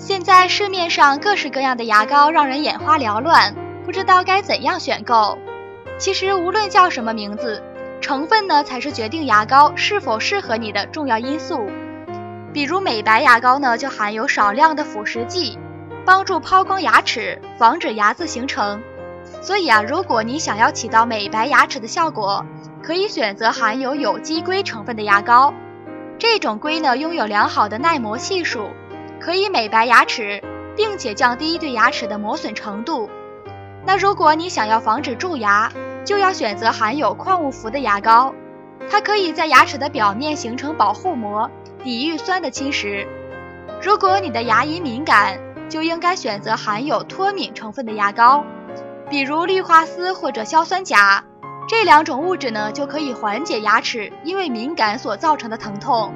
现在市面上各式各样的牙膏让人眼花缭乱，不知道该怎样选购。其实无论叫什么名字，成分呢才是决定牙膏是否适合你的重要因素。比如美白牙膏呢，就含有少量的腐蚀剂，帮助抛光牙齿，防止牙渍形成。所以啊，如果你想要起到美白牙齿的效果，可以选择含有有机硅成分的牙膏。这种硅呢，拥有良好的耐磨系数，可以美白牙齿，并且降低对牙齿的磨损程度。那如果你想要防止蛀牙，就要选择含有矿物氟的牙膏，它可以在牙齿的表面形成保护膜。抵御酸的侵蚀。如果你的牙龈敏感，就应该选择含有脱敏成分的牙膏，比如氯化锶或者硝酸钾。这两种物质呢，就可以缓解牙齿因为敏感所造成的疼痛。